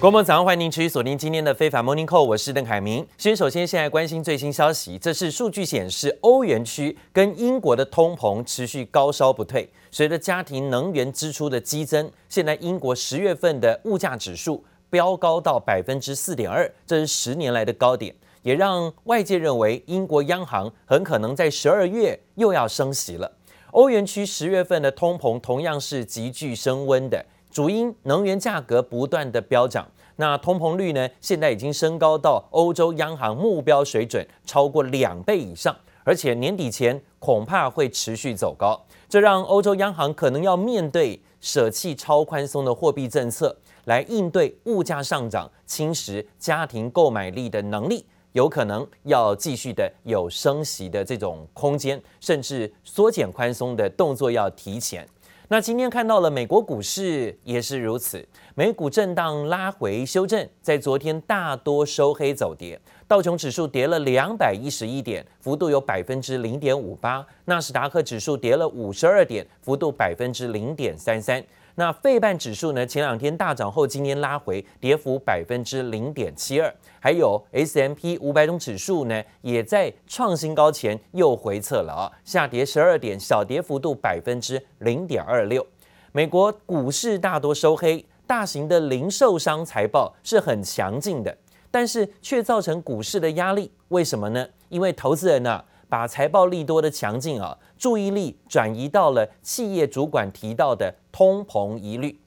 国门早上欢迎您持续锁定今天的非凡 Morning Call，我是邓凯明。先首先现在关心最新消息，这是数据显示，欧元区跟英国的通膨持续高烧不退。随着家庭能源支出的激增，现在英国十月份的物价指数飙高到百分之四点二，这是十年来的高点，也让外界认为英国央行很可能在十二月又要升息了。欧元区十月份的通膨同样是急剧升温的。主因能源价格不断的飙涨，那通膨率呢，现在已经升高到欧洲央行目标水准超过两倍以上，而且年底前恐怕会持续走高，这让欧洲央行可能要面对舍弃超宽松的货币政策来应对物价上涨，侵蚀家庭购买力的能力，有可能要继续的有升息的这种空间，甚至缩减宽松的动作要提前。那今天看到了美国股市也是如此，美股震荡拉回修正，在昨天大多收黑走跌，道琼指数跌了两百一十一点，幅度有百分之零点五八，纳斯达克指数跌了五十二点，幅度百分之零点三三。那费半指数呢？前两天大涨后，今天拉回，跌幅百分之零点七二。还有 S M P 五百种指数呢，也在创新高前又回测了啊，下跌十二点，小跌幅度百分之零点二六。美国股市大多收黑，大型的零售商财报是很强劲的，但是却造成股市的压力。为什么呢？因为投资人呢、啊。把财报利多的强劲啊，注意力转移到了企业主管提到的通膨疑虑。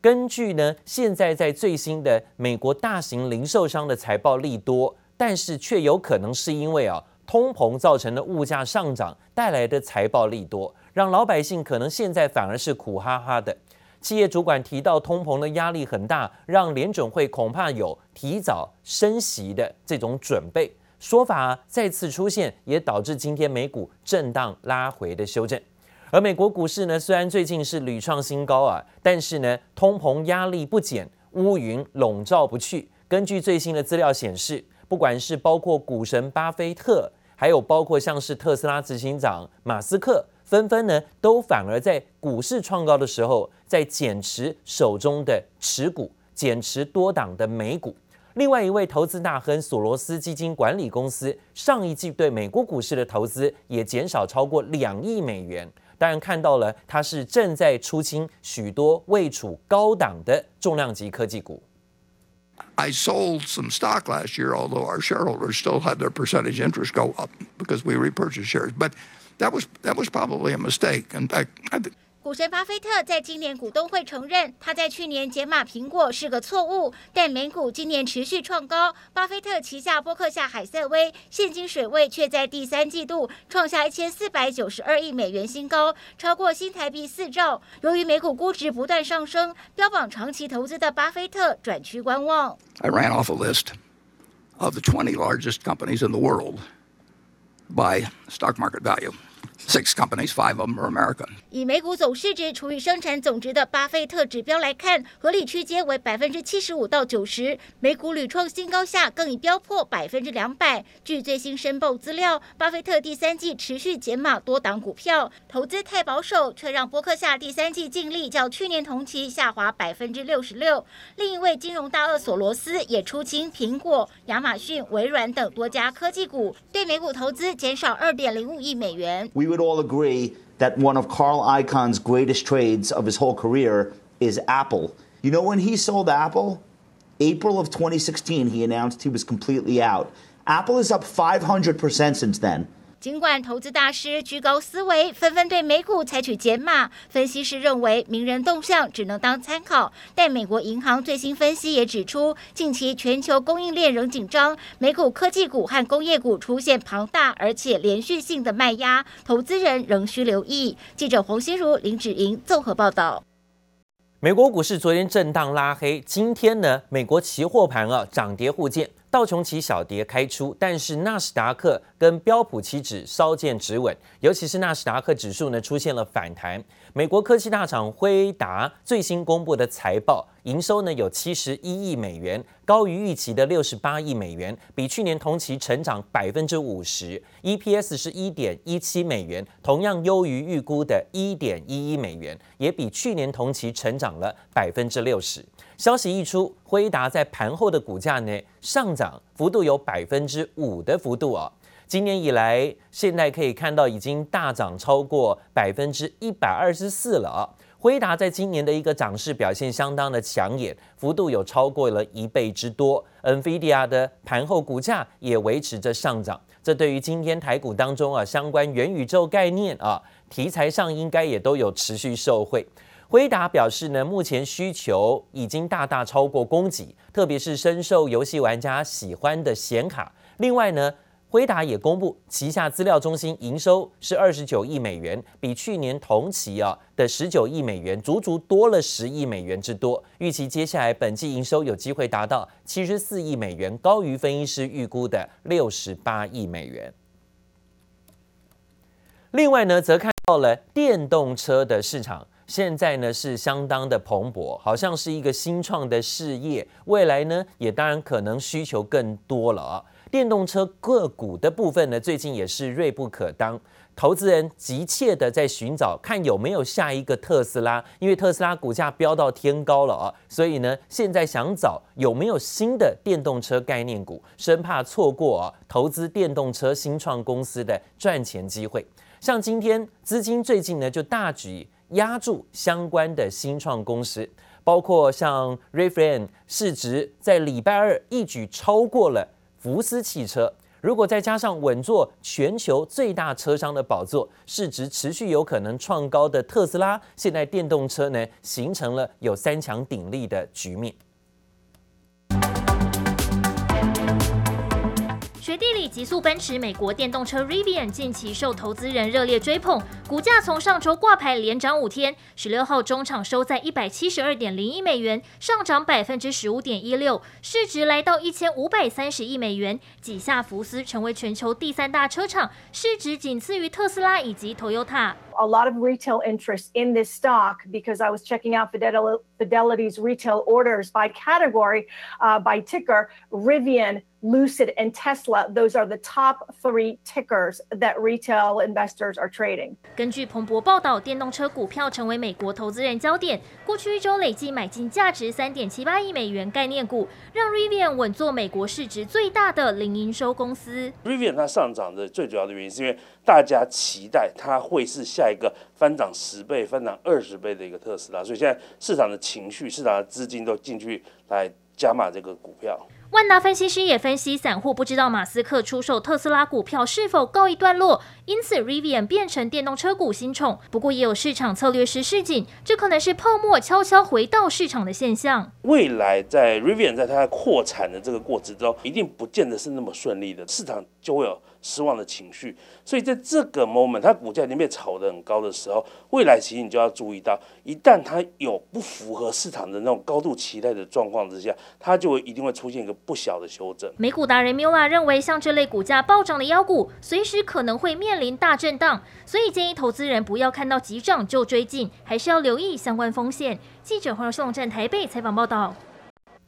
根据呢，现在在最新的美国大型零售商的财报利多，但是却有可能是因为啊通膨造成的物价上涨带来的财报利多，让老百姓可能现在反而是苦哈哈的。企业主管提到通膨的压力很大，让联准会恐怕有提早升息的这种准备。说法再次出现，也导致今天美股震荡拉回的修正。而美国股市呢，虽然最近是屡创新高啊，但是呢，通膨压力不减，乌云笼罩不去。根据最新的资料显示，不管是包括股神巴菲特，还有包括像是特斯拉执行长马斯克，纷纷呢都反而在股市创高的时候，在减持手中的持股，减持多档的美股。另外一位投资大亨索罗斯基金管理公司上一季对美国股市的投资也减少超过两亿美元。当然看到了，他是正在出清许多位处高档的重量级科技股。I sold some stock last year, although our shareholders still had their percentage interest go up because we repurchased shares. But that was that was probably a mistake. In fact, I think. 股神巴菲特在今年股东会承认，他在去年减码苹果是个错误，但美股今年持续创高。巴菲特旗下波克夏海瑟威现金水位却在第三季度创下一千四百九十二亿美元新高，超过新台币四兆。由于美股估值不断上升，标榜长期投资的巴菲特转趋观望。I ran off a list of the twenty largest companies in the world by stock market value. Six companies, five of them are American. 以美股总市值除以生产总值的巴菲特指标来看，合理区间为百分之七十五到九十。美股屡创新高下，更已飙破百分之两百。据最新申报资料，巴菲特第三季持续减码多档股票，投资太保守，却让伯克夏第三季净利较去年同期下滑百分之六十六。另一位金融大鳄索罗斯也出清苹果、亚马逊、微软等多家科技股，对美股投资减少二点零五亿美元。We would all agree that one of Carl Icahn's greatest trades of his whole career is Apple. You know when he sold Apple? April of 2016, he announced he was completely out. Apple is up 500% since then. 尽管投资大师居高思维，纷纷对美股采取减码，分析师认为名人动向只能当参考。但美国银行最新分析也指出，近期全球供应链仍紧张，美股科技股和工业股出现庞大而且连续性的卖压，投资人仍需留意。记者黄心如、林芷莹综合报道。美国股市昨天震荡拉黑，今天呢，美国期货盘啊涨跌互见。道琼期小跌开出，但是纳斯达克跟标普期指稍见止稳，尤其是纳斯达克指数呢出现了反弹。美国科技大厂辉达最新公布的财报，营收呢有七十一亿美元，高于预期的六十八亿美元，比去年同期成长百分之五十，EPS 是一点一七美元，同样优于预估的一点一一美元，也比去年同期成长了百分之六十。消息一出，辉达在盘后的股价呢上涨幅度有百分之五的幅度啊。今年以来，现在可以看到已经大涨超过百分之一百二十四了啊。辉达在今年的一个涨势表现相当的抢眼，幅度有超过了一倍之多。NVIDIA 的盘后股价也维持着上涨，这对于今天台股当中啊相关元宇宙概念啊题材上应该也都有持续受惠。辉达表示呢，目前需求已经大大超过供给，特别是深受游戏玩家喜欢的显卡。另外呢。辉达也公布旗下资料中心营收是二十九亿美元，比去年同期啊的十九亿美元，足足多了十亿美元之多。预期接下来本季营收有机会达到七十四亿美元，高于分析师预估的六十八亿美元。另外呢，则看到了电动车的市场，现在呢是相当的蓬勃，好像是一个新创的事业，未来呢也当然可能需求更多了啊。电动车个股的部分呢，最近也是锐不可当，投资人急切的在寻找看有没有下一个特斯拉，因为特斯拉股价飙到天高了啊，所以呢，现在想找有没有新的电动车概念股，生怕错过啊投资电动车新创公司的赚钱机会。像今天资金最近呢就大举压住相关的新创公司，包括像 r e f r a n 市值在礼拜二一举超过了。福斯汽车，如果再加上稳坐全球最大车商的宝座，市值持续有可能创高的特斯拉，现在电动车呢形成了有三强鼎立的局面。地里极速奔驰，美国电动车 Rivian 近期受投资人热烈追捧，股价从上周挂牌连涨五天，十六号中场收在一百七十二点零一美元，上涨百分之十五点一六，市值来到一千五百三十亿美元，挤下福斯成为全球第三大车厂，市值仅次于特斯拉以及 Toyota。A lot of retail interest in this stock because I was checking out Fidelity's retail orders by category, uh, by ticker, Rivian. Lucid and Tesla, those are the top three tickers that retail investors are trading. 根据彭博报道，电动车股票成为美国投资人焦点。过去一周累计买进价值三点七八亿美元概念股，让 Rivian 稳坐美国市值最大的零营收公司。Rivian 它上涨的最主要的原因，是因为大家期待它会是下一个翻涨十倍、翻涨二十倍的一个特斯拉，所以现在市场的情绪、市场的资金都进去来加码这个股票。万达分析师也分析，散户不知道马斯克出售特斯拉股票是否告一段落，因此 Rivian 变成电动车股新宠。不过，也有市场策略师示警，这可能是泡沫悄悄回到市场的现象。未来在 Rivian 在它扩产的这个过程中，一定不见得是那么顺利的，市场就会有失望的情绪。所以在这个 moment，它股价已经被炒得很高的时候，未来其实你就要注意到，一旦它有不符合市场的那种高度期待的状况之下，它就会一定会出现一个。不小的修正。美股达人 Mula 认为，像这类股价暴涨的妖股，随时可能会面临大震荡，所以建议投资人不要看到急涨就追进，还是要留意相关风险。记者黄松站台北采访报道。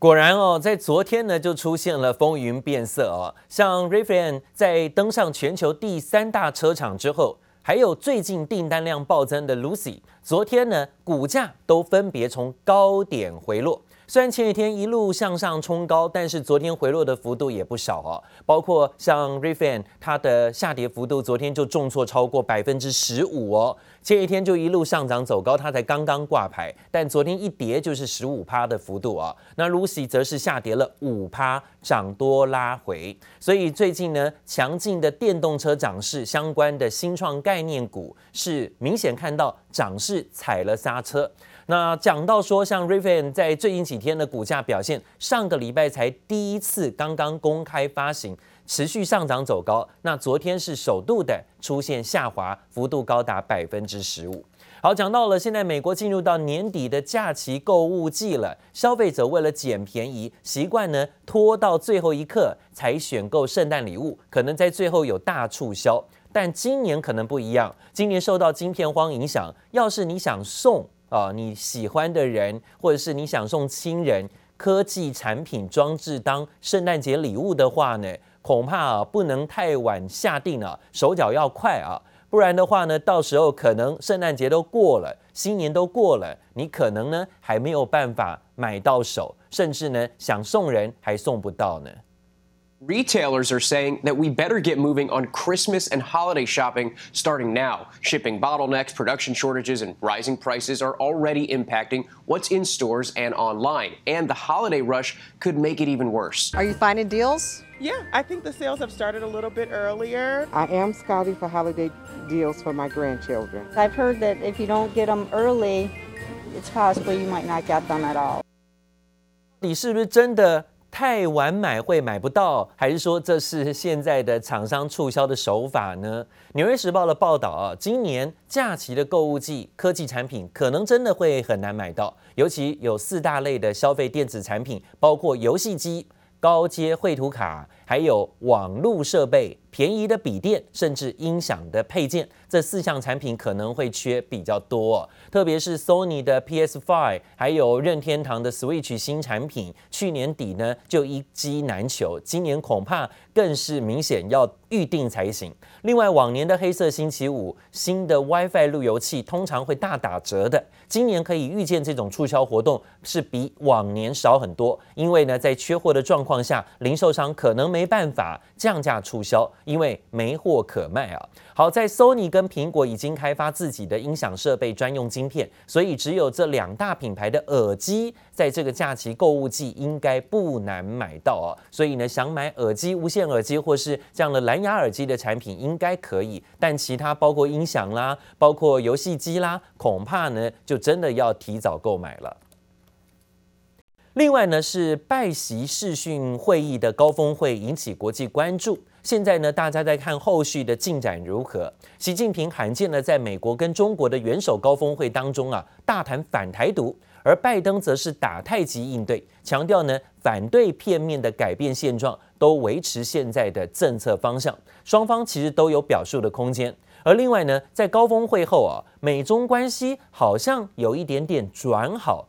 果然哦，在昨天呢就出现了风云变色哦，像 Rivian 在登上全球第三大车厂之后，还有最近订单量暴增的 Lucid，昨天呢股价都分别从高点回落。虽然前几天一路向上冲高，但是昨天回落的幅度也不少哦。包括像 Refin，它的下跌幅度昨天就重挫超过百分之十五哦。前一天就一路上涨走高，它才刚刚挂牌，但昨天一跌就是十五趴的幅度啊。那 Lucy 则是下跌了五趴，涨多拉回。所以最近呢，强劲的电动车涨势相关的新创概念股是明显看到涨势踩了刹车。那讲到说，像 r i v e n 在最近几天的股价表现，上个礼拜才第一次刚刚公开发行，持续上涨走高。那昨天是首度的出现下滑，幅度高达百分之十五。好，讲到了现在美国进入到年底的假期购物季了，消费者为了捡便宜，习惯呢拖到最后一刻才选购圣诞礼物，可能在最后有大促销。但今年可能不一样，今年受到晶片荒影响，要是你想送。啊，你喜欢的人，或者是你想送亲人科技产品装置当圣诞节礼物的话呢，恐怕啊不能太晚下定啊，手脚要快啊，不然的话呢，到时候可能圣诞节都过了，新年都过了，你可能呢还没有办法买到手，甚至呢想送人还送不到呢。？Retailers are saying that we better get moving on Christmas and holiday shopping starting now. Shipping bottlenecks, production shortages, and rising prices are already impacting what's in stores and online. And the holiday rush could make it even worse. Are you finding deals? Yeah, I think the sales have started a little bit earlier. I am scouting for holiday deals for my grandchildren. I've heard that if you don't get them early, it's possible you might not get them at all. 你是不是真的 太晚买会买不到，还是说这是现在的厂商促销的手法呢？纽约时报的报道啊，今年假期的购物季，科技产品可能真的会很难买到，尤其有四大类的消费电子产品，包括游戏机、高阶绘图卡，还有网络设备、便宜的笔电，甚至音响的配件，这四项产品可能会缺比较多。特别是 Sony 的 PS5，还有任天堂的 Switch 新产品，去年底呢就一机难求，今年恐怕更是明显要预定才行。另外，往年的黑色星期五，新的 WiFi 路由器通常会大打折的，今年可以预见这种促销活动是比往年少很多，因为呢，在缺货的状况下，零售商可能没没办法降价促销，因为没货可卖啊。好在 Sony 跟苹果已经开发自己的音响设备专用晶片，所以只有这两大品牌的耳机，在这个假期购物季应该不难买到哦。所以呢，想买耳机、无线耳机或是这样的蓝牙耳机的产品应该可以，但其他包括音响啦、包括游戏机啦，恐怕呢就真的要提早购买了。另外呢，是拜习视讯会议的高峰会引起国际关注。现在呢，大家在看后续的进展如何。习近平罕见的在美国跟中国的元首高峰会当中啊，大谈反台独，而拜登则是打太极应对，强调呢反对片面的改变现状，都维持现在的政策方向。双方其实都有表述的空间。而另外呢，在高峰会后啊，美中关系好像有一点点转好。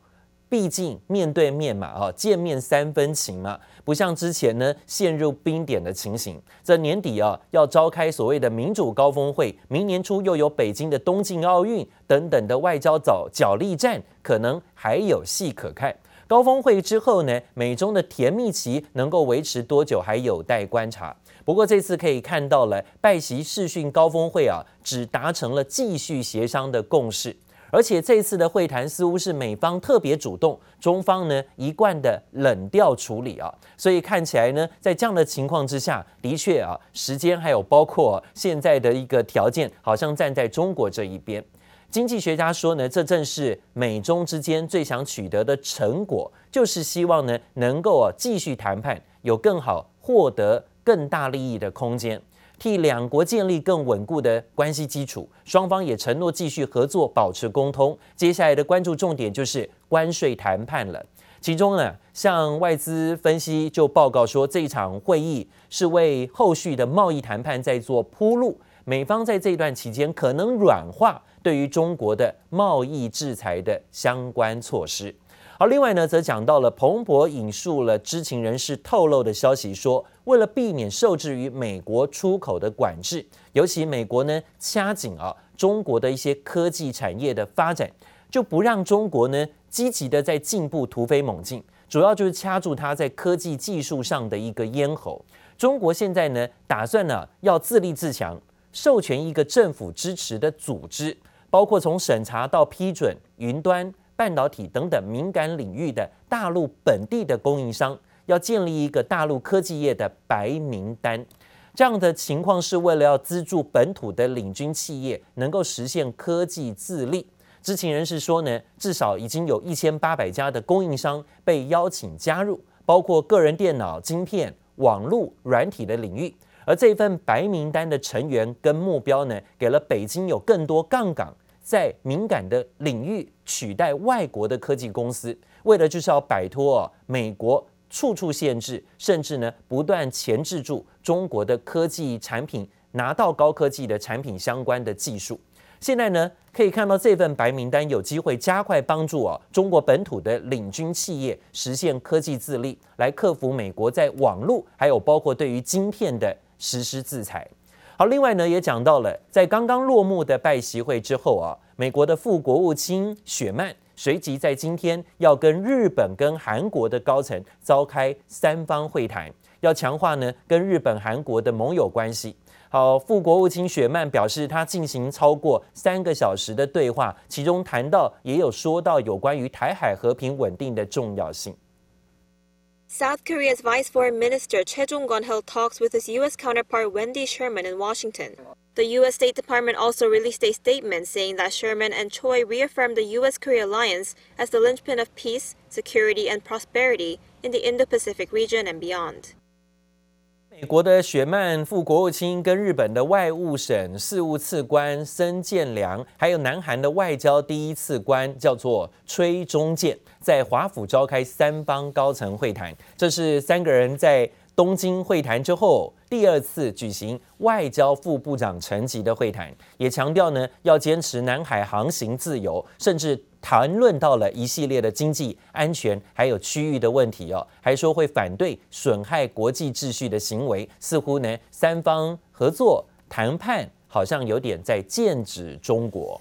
毕竟面对面嘛，啊，见面三分情嘛，不像之前呢陷入冰点的情形。这年底啊要召开所谓的民主高峰会，明年初又有北京的东京奥运等等的外交角角力战，可能还有戏可看。高峰会之后呢，美中的甜蜜期能够维持多久还有待观察。不过这次可以看到了，拜习视讯高峰会啊，只达成了继续协商的共识。而且这次的会谈似乎是美方特别主动，中方呢一贯的冷调处理啊，所以看起来呢，在这样的情况之下，的确啊，时间还有包括现在的一个条件，好像站在中国这一边。经济学家说呢，这正是美中之间最想取得的成果，就是希望呢能够啊继续谈判，有更好获得更大利益的空间。替两国建立更稳固的关系基础，双方也承诺继续合作，保持沟通。接下来的关注重点就是关税谈判了。其中呢，像外资分析就报告说，这场会议是为后续的贸易谈判在做铺路。美方在这段期间可能软化对于中国的贸易制裁的相关措施。而另外呢，则讲到了彭博引述了知情人士透露的消息说，为了避免受制于美国出口的管制，尤其美国呢掐紧啊中国的一些科技产业的发展，就不让中国呢积极的在进步突飞猛进，主要就是掐住它在科技技术上的一个咽喉。中国现在呢打算呢要自立自强，授权一个政府支持的组织，包括从审查到批准云端。半导体等等敏感领域的大陆本地的供应商，要建立一个大陆科技业的白名单。这样的情况是为了要资助本土的领军企业能够实现科技自立。知情人士说呢，至少已经有一千八百家的供应商被邀请加入，包括个人电脑、晶片、网络、软体的领域。而这份白名单的成员跟目标呢，给了北京有更多杠杆。在敏感的领域取代外国的科技公司，为的就是要摆脱美国处处限制，甚至呢不断钳制住中国的科技产品拿到高科技的产品相关的技术。现在呢可以看到这份白名单有机会加快帮助啊中国本土的领军企业实现科技自立，来克服美国在网络还有包括对于晶片的实施制裁。好，另外呢，也讲到了，在刚刚落幕的拜习会之后啊，美国的副国务卿雪曼随即在今天要跟日本跟韩国的高层召开三方会谈，要强化呢跟日本、韩国的盟友关系。好，副国务卿雪曼表示，他进行超过三个小时的对话，其中谈到也有说到有关于台海和平稳定的重要性。South Korea's Vice Foreign Minister Choi Jong-gun held talks with his U.S. counterpart Wendy Sherman in Washington. The U.S. State Department also released a statement saying that Sherman and Choi reaffirmed the U.S.-Korea alliance as the linchpin of peace, security, and prosperity in the Indo-Pacific region and beyond. 美国的雪曼副国务卿跟日本的外务省事务次官森健良，还有南韩的外交第一次官叫做崔中建，在华府召开三方高层会谈。这是三个人在东京会谈之后第二次举行外交副部长层级的会谈，也强调呢要坚持南海航行自由，甚至。谈论到了一系列的经济安全还有区域的问题哦，还说会反对损害国际秩序的行为，似乎呢三方合作谈判好像有点在剑指中国。